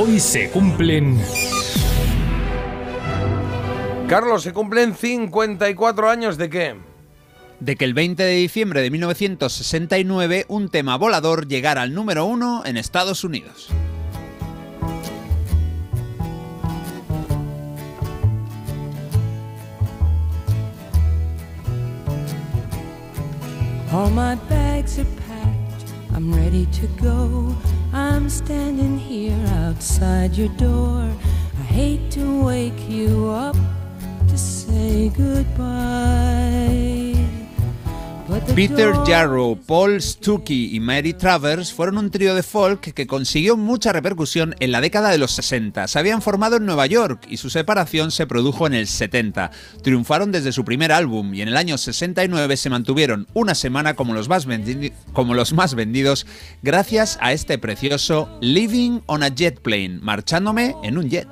Hoy se cumplen... Carlos, se cumplen 54 años de qué? De que el 20 de diciembre de 1969 un tema volador llegara al número uno en Estados Unidos. All my bags are packed, I'm ready to go. I'm standing here outside your door. I hate to wake you up to say goodbye. Peter Jarrow, Paul Stuckey y Mary Travers fueron un trío de folk que consiguió mucha repercusión en la década de los 60. Se habían formado en Nueva York y su separación se produjo en el 70. Triunfaron desde su primer álbum y en el año 69 se mantuvieron una semana como los más, como los más vendidos gracias a este precioso Living on a Jet Plane, marchándome en un jet.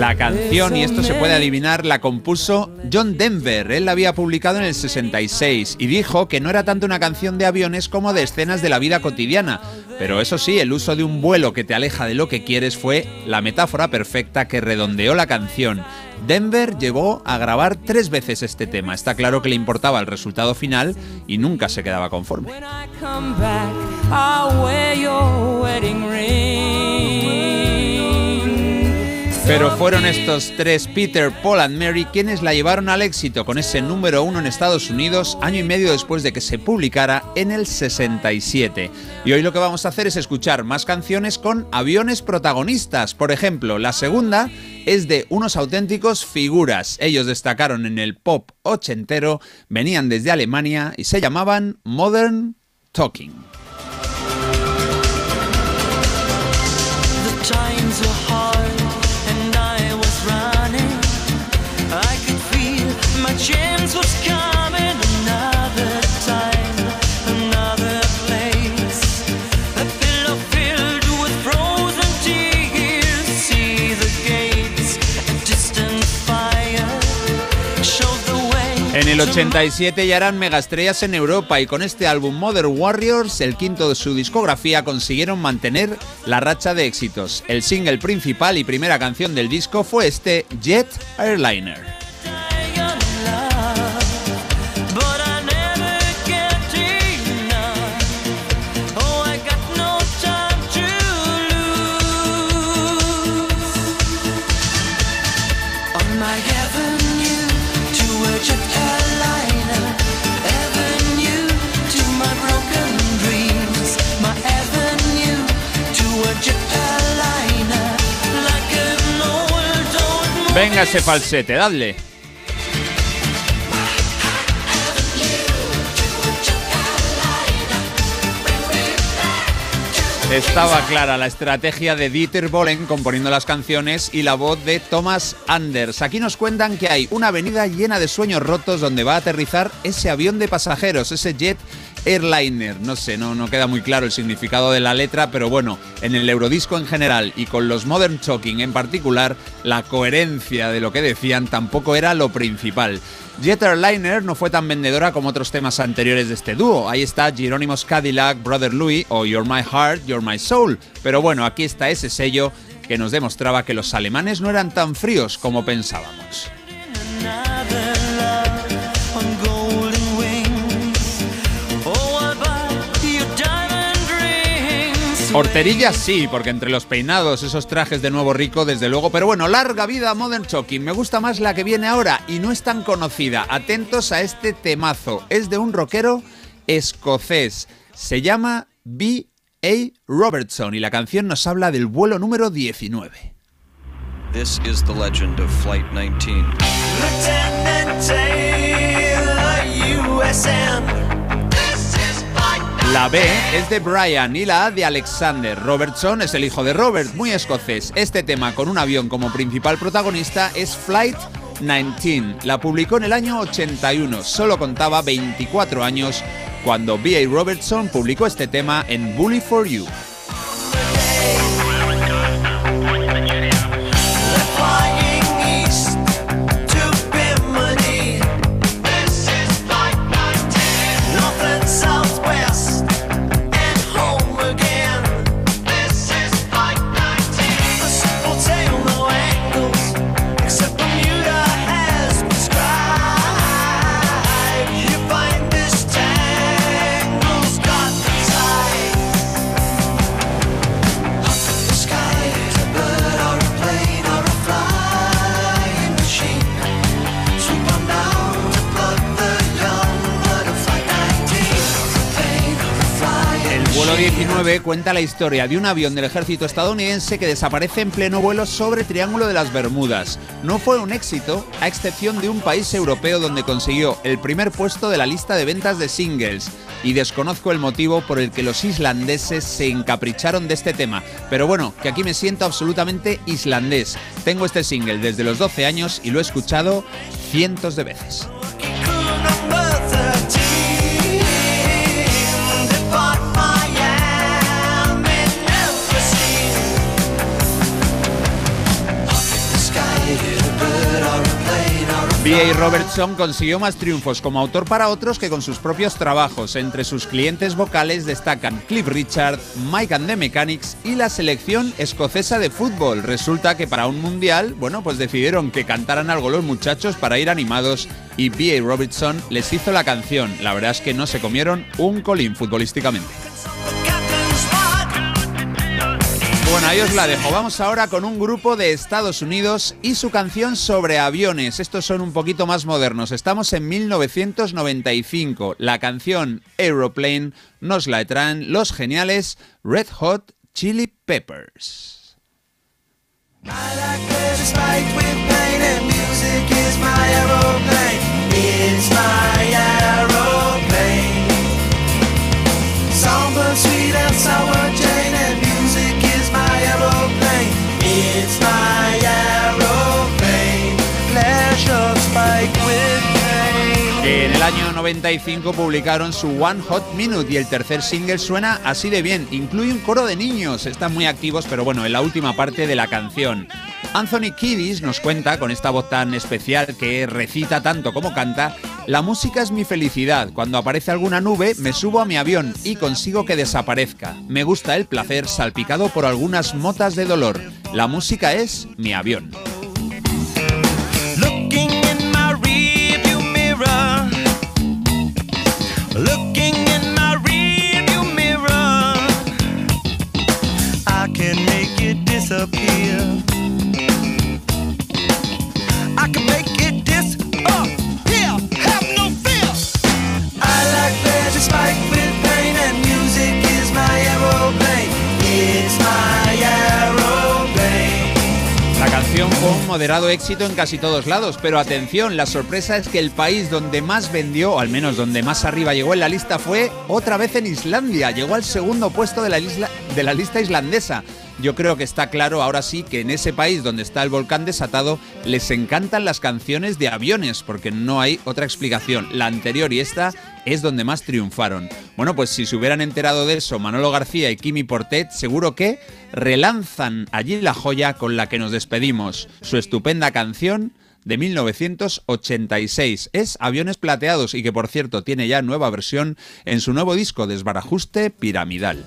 La canción, y esto se puede adivinar, la compuso John Denver. Él la había publicado en el 66 y dijo que no era tanto una canción de aviones como de escenas de la vida cotidiana. Pero eso sí, el uso de un vuelo que te aleja de lo que quieres fue la metáfora perfecta que redondeó la canción. Denver llegó a grabar tres veces este tema. Está claro que le importaba el resultado final y nunca se quedaba conforme. Pero fueron estos tres, Peter, Paul and Mary, quienes la llevaron al éxito con ese número uno en Estados Unidos, año y medio después de que se publicara en el 67. Y hoy lo que vamos a hacer es escuchar más canciones con aviones protagonistas. Por ejemplo, la segunda es de unos auténticos figuras. Ellos destacaron en el pop ochentero, venían desde Alemania y se llamaban Modern Talking. El 87 ya eran megaestrellas en Europa y con este álbum Modern Warriors, el quinto de su discografía, consiguieron mantener la racha de éxitos. El single principal y primera canción del disco fue este Jet Airliner. Venga ese falsete, dadle. Estaba clara la estrategia de Dieter Bohlen componiendo las canciones y la voz de Thomas Anders. Aquí nos cuentan que hay una avenida llena de sueños rotos donde va a aterrizar ese avión de pasajeros, ese jet Airliner. No sé, no, no queda muy claro el significado de la letra, pero bueno, en el Eurodisco en general y con los Modern Talking en particular, la coherencia de lo que decían tampoco era lo principal. Jet Airliner no fue tan vendedora como otros temas anteriores de este dúo. Ahí está Jerónimos Cadillac, Brother Louis o You're My Heart, You're My Soul. Pero bueno, aquí está ese sello que nos demostraba que los alemanes no eran tan fríos como pensábamos. Horterillas sí, porque entre los peinados, esos trajes de nuevo rico, desde luego. Pero bueno, larga vida Modern Talking. Me gusta más la que viene ahora y no es tan conocida. Atentos a este temazo. Es de un rockero escocés. Se llama B.A. Robertson y la canción nos habla del vuelo número 19. This is the legend of Flight 19. La B es de Brian y la A de Alexander. Robertson es el hijo de Robert, muy escocés. Este tema con un avión como principal protagonista es Flight 19. La publicó en el año 81, solo contaba 24 años cuando B.A. Robertson publicó este tema en Bully for You. Vuelo machine. 19 cuenta la historia de un avión del ejército estadounidense que desaparece en pleno vuelo sobre Triángulo de las Bermudas. No fue un éxito, a excepción de un país europeo donde consiguió el primer puesto de la lista de ventas de singles. Y desconozco el motivo por el que los islandeses se encapricharon de este tema. Pero bueno, que aquí me siento absolutamente islandés. Tengo este single desde los 12 años y lo he escuchado cientos de veces. B.A. Robertson consiguió más triunfos como autor para otros que con sus propios trabajos. Entre sus clientes vocales destacan Cliff Richard, Mike and the Mechanics y la selección escocesa de fútbol. Resulta que para un mundial, bueno, pues decidieron que cantaran algo los muchachos para ir animados y B.A. Robertson les hizo la canción. La verdad es que no se comieron un colín futbolísticamente. Bueno, ahí os la dejo. Vamos ahora con un grupo de Estados Unidos y su canción sobre aviones. Estos son un poquito más modernos. Estamos en 1995. La canción Aeroplane nos la traen los geniales Red Hot Chili Peppers. En el año 95 publicaron su One Hot Minute y el tercer single suena así de bien. Incluye un coro de niños, están muy activos, pero bueno, en la última parte de la canción. Anthony Kiddis nos cuenta, con esta voz tan especial que recita tanto como canta, la música es mi felicidad. Cuando aparece alguna nube, me subo a mi avión y consigo que desaparezca. Me gusta el placer salpicado por algunas motas de dolor. La música es mi avión. Moderado éxito en casi todos lados, pero atención, la sorpresa es que el país donde más vendió, o al menos donde más arriba llegó en la lista, fue otra vez en Islandia. Llegó al segundo puesto de la, de la lista islandesa. Yo creo que está claro ahora sí que en ese país donde está el volcán desatado les encantan las canciones de aviones, porque no hay otra explicación. La anterior y esta es donde más triunfaron. Bueno, pues si se hubieran enterado de eso Manolo García y Kimi Portet, seguro que relanzan allí la joya con la que nos despedimos. Su estupenda canción de 1986 es Aviones Plateados y que por cierto tiene ya nueva versión en su nuevo disco Desbarajuste Piramidal.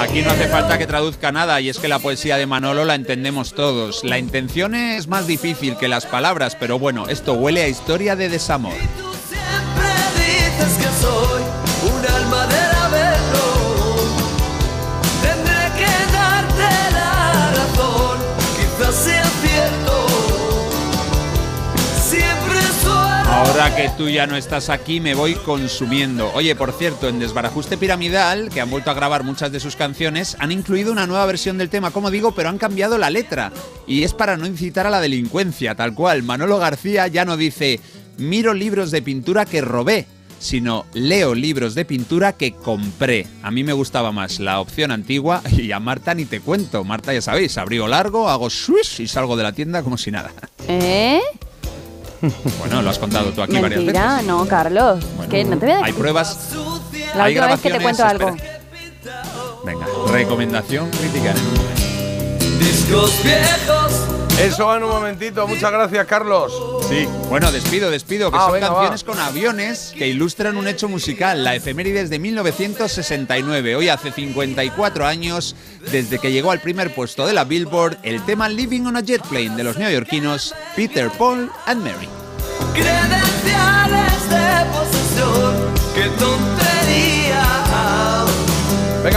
Aquí no hace falta que traduzca nada y es que la poesía de Manolo la entendemos todos. La intención es más difícil que las palabras, pero bueno, esto huele a historia de desamor. Ahora que tú ya no estás aquí, me voy consumiendo. Oye, por cierto, en Desbarajuste Piramidal, que han vuelto a grabar muchas de sus canciones, han incluido una nueva versión del tema, como digo, pero han cambiado la letra. Y es para no incitar a la delincuencia, tal cual. Manolo García ya no dice, miro libros de pintura que robé, sino leo libros de pintura que compré. A mí me gustaba más la opción antigua y a Marta ni te cuento. Marta ya sabéis, abrigo largo, hago swish y salgo de la tienda como si nada. ¿Eh? Bueno, lo has contado tú aquí varias Mentira, veces. no, Carlos. Bueno, que no te voy a Hay pruebas. La hay última vez que te cuento algo. espera. Venga, recomendación crítica en un momento. Discos viejos. Eso va en un momentito. Muchas gracias, Carlos. Sí. Bueno, despido, despido, que Ah, son venga, canciones va. con aviones que ilustran un hecho musical, la efemérides de 1969. Hoy hace 54 años desde que llegó al primer puesto de la Billboard el tema Living on a Jet Plane de los neoyorquinos Peter, Paul and Mary. Credenciales de posesión que todo